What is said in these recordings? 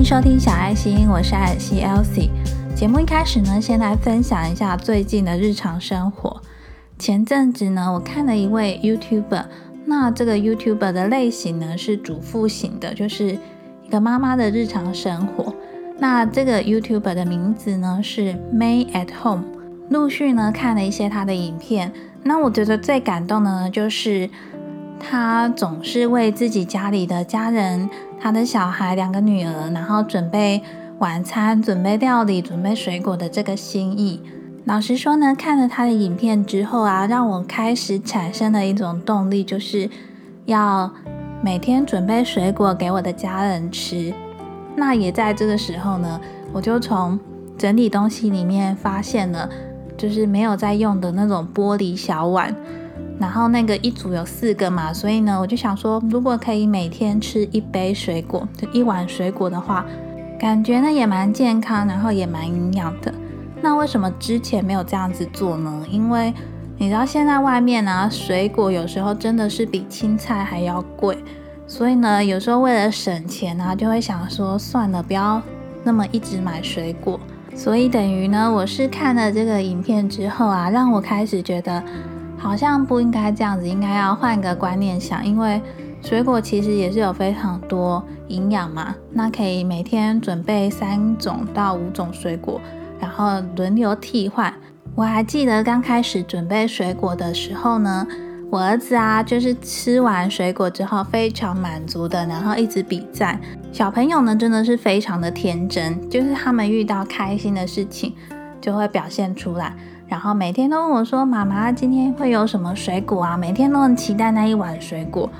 迎收听小爱心，我是爱心 Elsie。节目一开始呢，先来分享一下最近的日常生活。前阵子呢，我看了一位 YouTuber，那这个 YouTuber 的类型呢是主妇型的，就是一个妈妈的日常生活。那这个 YouTuber 的名字呢是 May at Home。陆续呢看了一些他的影片，那我觉得最感动的呢就是他总是为自己家里的家人。他的小孩两个女儿，然后准备晚餐、准备料理、准备水果的这个心意。老实说呢，看了他的影片之后啊，让我开始产生了一种动力，就是要每天准备水果给我的家人吃。那也在这个时候呢，我就从整理东西里面发现了，就是没有在用的那种玻璃小碗。然后那个一组有四个嘛，所以呢，我就想说，如果可以每天吃一杯水果，就一碗水果的话，感觉呢也蛮健康，然后也蛮营养的。那为什么之前没有这样子做呢？因为你知道现在外面啊，水果有时候真的是比青菜还要贵，所以呢，有时候为了省钱啊，就会想说算了，不要那么一直买水果。所以等于呢，我是看了这个影片之后啊，让我开始觉得。好像不应该这样子，应该要换个观念想，因为水果其实也是有非常多营养嘛。那可以每天准备三种到五种水果，然后轮流替换。我还记得刚开始准备水果的时候呢，我儿子啊，就是吃完水果之后非常满足的，然后一直比赞。小朋友呢，真的是非常的天真，就是他们遇到开心的事情就会表现出来。然后每天都问我说：“妈妈，今天会有什么水果啊？”每天都很期待那一碗水果。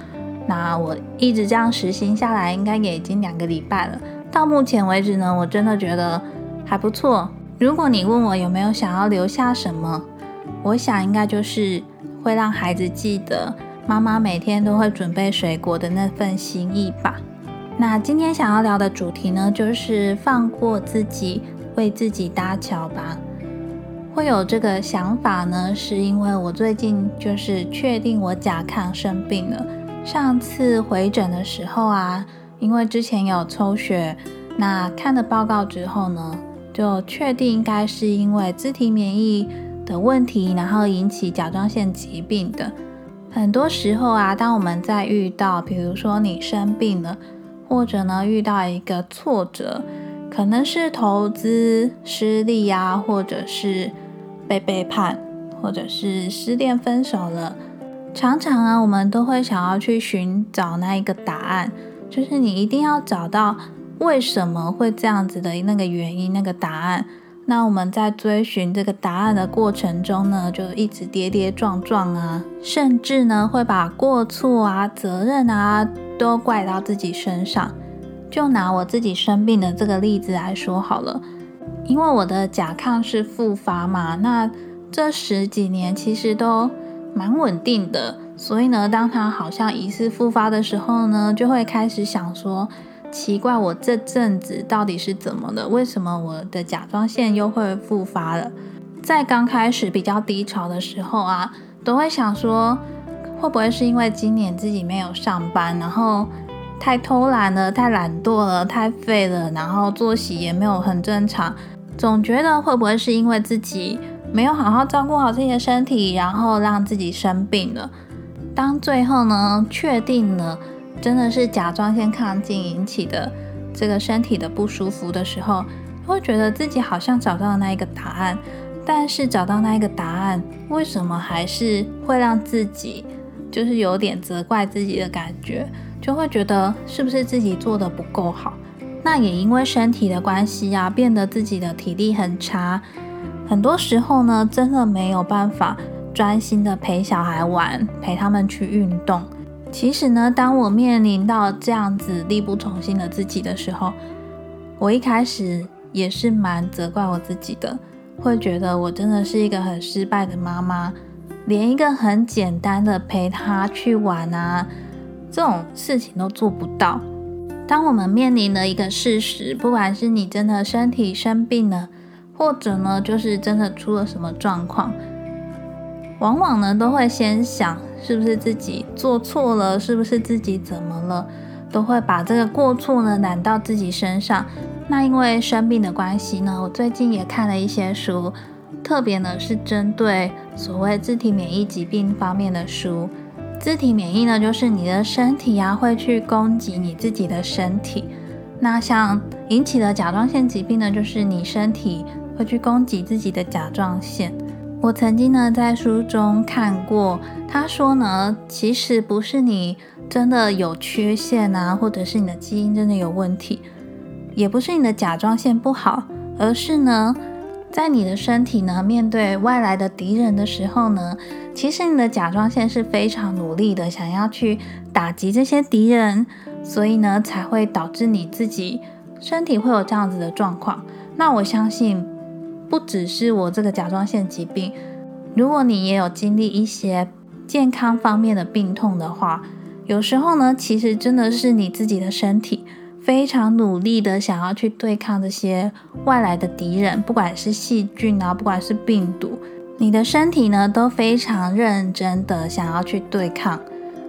那我一直这样实行下来，应该也已经两个礼拜了。到目前为止呢，我真的觉得还不错。如果你问我有没有想要留下什么，我想应该就是会让孩子记得妈妈每天都会准备水果的那份心意吧。那今天想要聊的主题呢，就是放过自己，为自己搭桥吧。会有这个想法呢，是因为我最近就是确定我甲亢生病了。上次回诊的时候啊，因为之前有抽血，那看了报告之后呢，就确定应该是因为自体免疫的问题，然后引起甲状腺疾病的。很多时候啊，当我们在遇到，比如说你生病了，或者呢遇到一个挫折。可能是投资失利呀，或者是被背叛，或者是失恋分手了。常常啊，我们都会想要去寻找那一个答案，就是你一定要找到为什么会这样子的那个原因、那个答案。那我们在追寻这个答案的过程中呢，就一直跌跌撞撞啊，甚至呢会把过错啊、责任啊都怪到自己身上。就拿我自己生病的这个例子来说好了，因为我的甲亢是复发嘛，那这十几年其实都蛮稳定的，所以呢，当他好像疑似复发的时候呢，就会开始想说，奇怪，我这阵子到底是怎么了？为什么我的甲状腺又会复发了？在刚开始比较低潮的时候啊，都会想说，会不会是因为今年自己没有上班，然后。太偷懒了，太懒惰了，太废了，然后作息也没有很正常，总觉得会不会是因为自己没有好好照顾好自己的身体，然后让自己生病了。当最后呢，确定了真的是甲状腺亢进引起的这个身体的不舒服的时候，会觉得自己好像找到了那一个答案，但是找到那一个答案，为什么还是会让自己就是有点责怪自己的感觉？就会觉得是不是自己做的不够好？那也因为身体的关系啊，变得自己的体力很差。很多时候呢，真的没有办法专心的陪小孩玩，陪他们去运动。其实呢，当我面临到这样子力不从心的自己的时候，我一开始也是蛮责怪我自己的，会觉得我真的是一个很失败的妈妈，连一个很简单的陪他去玩啊。这种事情都做不到。当我们面临了一个事实，不管是你真的身体生病了，或者呢，就是真的出了什么状况，往往呢都会先想是不是自己做错了，是不是自己怎么了，都会把这个过错呢揽到自己身上。那因为生病的关系呢，我最近也看了一些书，特别呢是针对所谓自体免疫疾病方面的书。自体免疫呢，就是你的身体啊会去攻击你自己的身体。那像引起的甲状腺疾病呢，就是你身体会去攻击自己的甲状腺。我曾经呢在书中看过，他说呢，其实不是你真的有缺陷啊，或者是你的基因真的有问题。也不是你的甲状腺不好，而是呢，在你的身体呢面对外来的敌人的时候呢，其实你的甲状腺是非常努力的，想要去打击这些敌人，所以呢才会导致你自己身体会有这样子的状况。那我相信，不只是我这个甲状腺疾病，如果你也有经历一些健康方面的病痛的话，有时候呢，其实真的是你自己的身体。非常努力的想要去对抗这些外来的敌人，不管是细菌啊，不管是病毒，你的身体呢都非常认真的想要去对抗，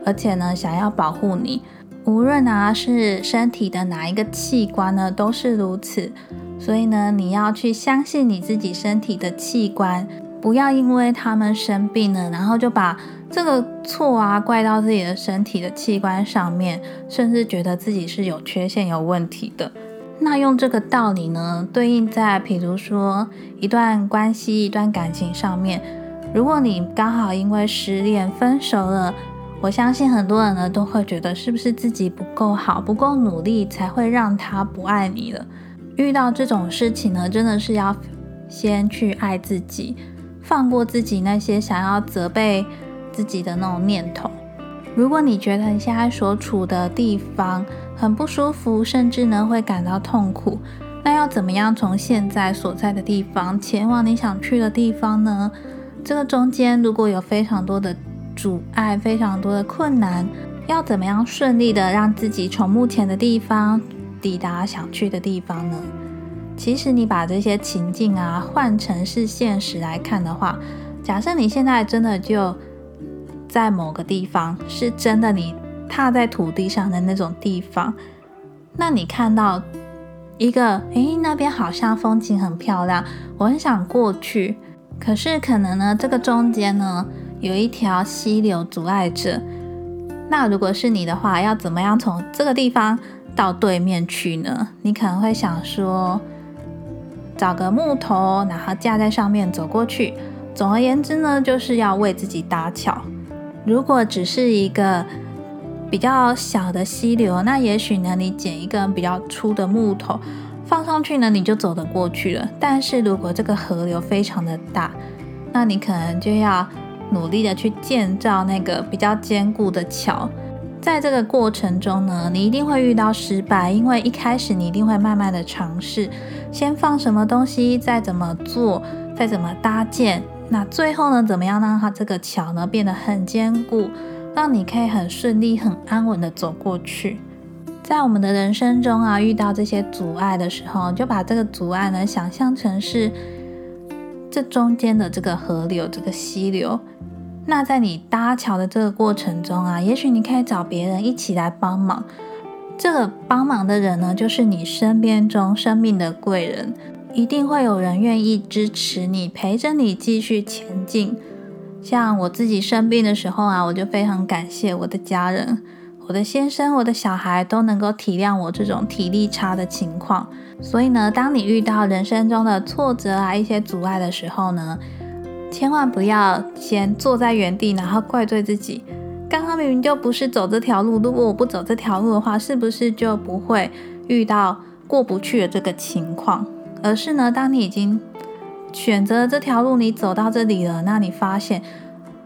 而且呢想要保护你。无论啊是身体的哪一个器官呢，都是如此。所以呢，你要去相信你自己身体的器官，不要因为他们生病了，然后就把。这个错啊，怪到自己的身体的器官上面，甚至觉得自己是有缺陷、有问题的。那用这个道理呢，对应在比如说一段关系、一段感情上面，如果你刚好因为失恋分手了，我相信很多人呢都会觉得是不是自己不够好、不够努力，才会让他不爱你了。遇到这种事情呢，真的是要先去爱自己，放过自己那些想要责备。自己的那种念头。如果你觉得你现在所处的地方很不舒服，甚至呢会感到痛苦，那要怎么样从现在所在的地方前往你想去的地方呢？这个中间如果有非常多的阻碍，非常多的困难，要怎么样顺利的让自己从目前的地方抵达想去的地方呢？其实你把这些情境啊换成是现实来看的话，假设你现在真的就在某个地方是真的，你踏在土地上的那种地方，那你看到一个，诶，那边好像风景很漂亮，我很想过去。可是可能呢，这个中间呢有一条溪流阻碍着。那如果是你的话，要怎么样从这个地方到对面去呢？你可能会想说，找个木头，然后架在上面走过去。总而言之呢，就是要为自己搭桥。如果只是一个比较小的溪流，那也许呢，你捡一根比较粗的木头放上去呢，你就走得过去了。但是如果这个河流非常的大，那你可能就要努力的去建造那个比较坚固的桥。在这个过程中呢，你一定会遇到失败，因为一开始你一定会慢慢的尝试，先放什么东西，再怎么做，再怎么搭建。那最后呢？怎么样让它这个桥呢变得很坚固，让你可以很顺利、很安稳的走过去？在我们的人生中啊，遇到这些阻碍的时候，就把这个阻碍呢想象成是这中间的这个河流、这个溪流。那在你搭桥的这个过程中啊，也许你可以找别人一起来帮忙。这个帮忙的人呢，就是你身边中生命的贵人。一定会有人愿意支持你，陪着你继续前进。像我自己生病的时候啊，我就非常感谢我的家人，我的先生、我的小孩都能够体谅我这种体力差的情况。所以呢，当你遇到人生中的挫折啊、一些阻碍的时候呢，千万不要先坐在原地，然后怪罪自己。刚刚明明就不是走这条路，如果我不走这条路的话，是不是就不会遇到过不去的这个情况？而是呢，当你已经选择这条路，你走到这里了，那你发现，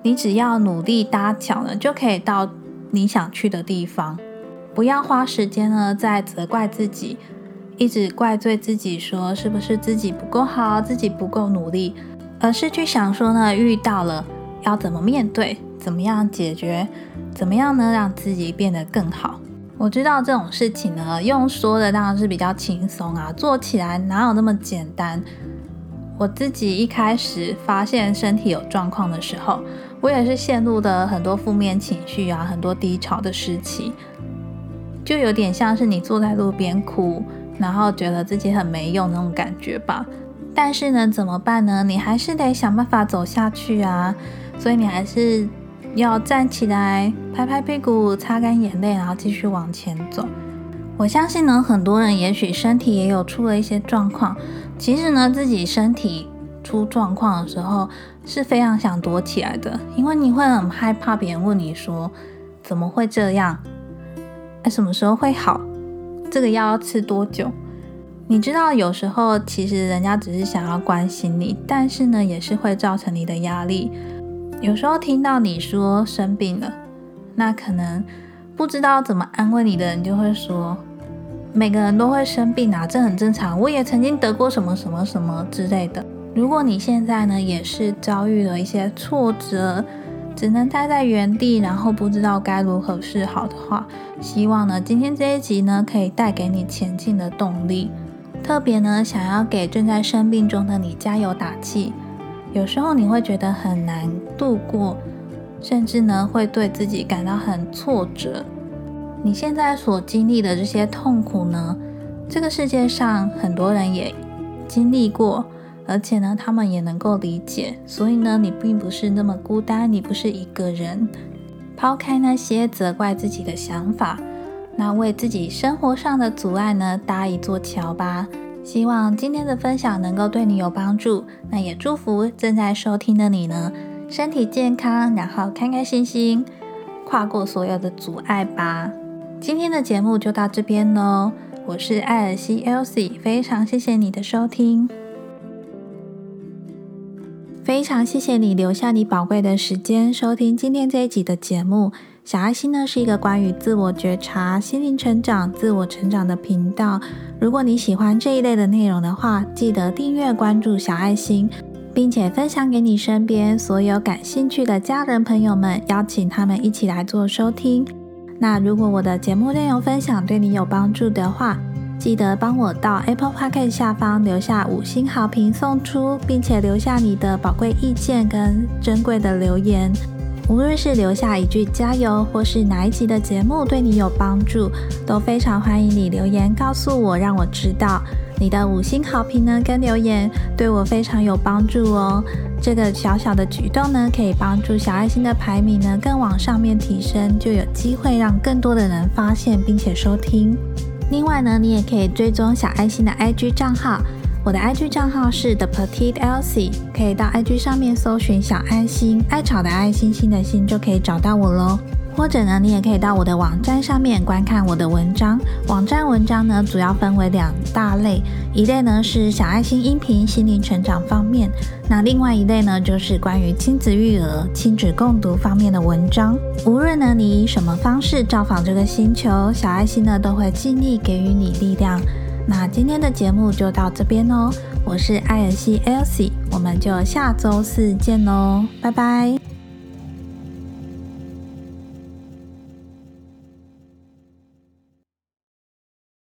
你只要努力搭桥呢，就可以到你想去的地方。不要花时间呢，在责怪自己，一直怪罪自己，说是不是自己不够好，自己不够努力，而是去想说呢，遇到了要怎么面对，怎么样解决，怎么样呢，让自己变得更好。我知道这种事情呢，用说的当然是比较轻松啊，做起来哪有那么简单？我自己一开始发现身体有状况的时候，我也是陷入的很多负面情绪啊，很多低潮的时期。就有点像是你坐在路边哭，然后觉得自己很没用那种感觉吧。但是呢，怎么办呢？你还是得想办法走下去啊。所以你还是要站起来，拍拍屁股，擦干眼泪，然后继续往前走。我相信呢，很多人也许身体也有出了一些状况。其实呢，自己身体出状况的时候是非常想躲起来的，因为你会很害怕别人问你说怎么会这样？哎，什么时候会好？这个药要吃多久？你知道，有时候其实人家只是想要关心你，但是呢，也是会造成你的压力。有时候听到你说生病了，那可能不知道怎么安慰你的人就会说，每个人都会生病啊，这很正常。我也曾经得过什么什么什么之类的。如果你现在呢也是遭遇了一些挫折，只能待在原地，然后不知道该如何是好的话，希望呢今天这一集呢可以带给你前进的动力。特别呢，想要给正在生病中的你加油打气。有时候你会觉得很难度过，甚至呢会对自己感到很挫折。你现在所经历的这些痛苦呢，这个世界上很多人也经历过，而且呢他们也能够理解。所以呢，你并不是那么孤单，你不是一个人。抛开那些责怪自己的想法。那为自己生活上的阻碍呢搭一座桥吧。希望今天的分享能够对你有帮助。那也祝福正在收听的你呢，身体健康，然后开开心心跨过所有的阻碍吧。今天的节目就到这边喽。我是艾尔西 Elsie，非常谢谢你的收听，非常谢谢你留下你宝贵的时间收听今天这一集的节目。小爱心呢是一个关于自我觉察、心灵成长、自我成长的频道。如果你喜欢这一类的内容的话，记得订阅关注小爱心，并且分享给你身边所有感兴趣的家人朋友们，邀请他们一起来做收听。那如果我的节目内容分享对你有帮助的话，记得帮我到 Apple Podcast 下方留下五星好评送出，并且留下你的宝贵意见跟珍贵的留言。无论是留下一句加油，或是哪一集的节目对你有帮助，都非常欢迎你留言告诉我，让我知道你的五星好评呢跟留言对我非常有帮助哦。这个小小的举动呢，可以帮助小爱心的排名呢更往上面提升，就有机会让更多的人发现并且收听。另外呢，你也可以追踪小爱心的 IG 账号。我的 IG 账号是 The Petite Elsie，可以到 IG 上面搜寻小爱心，爱草的爱心心的心就可以找到我喽。或者呢，你也可以到我的网站上面观看我的文章。网站文章呢，主要分为两大类，一类呢是小爱心音频心灵成长方面，那另外一类呢就是关于亲子育儿、亲子共读方面的文章。无论呢你以什么方式造访这个星球，小爱心呢都会尽力给予你力量。那今天的节目就到这边哦，我是艾尔西 Elsie，我们就下周四见喽，拜拜。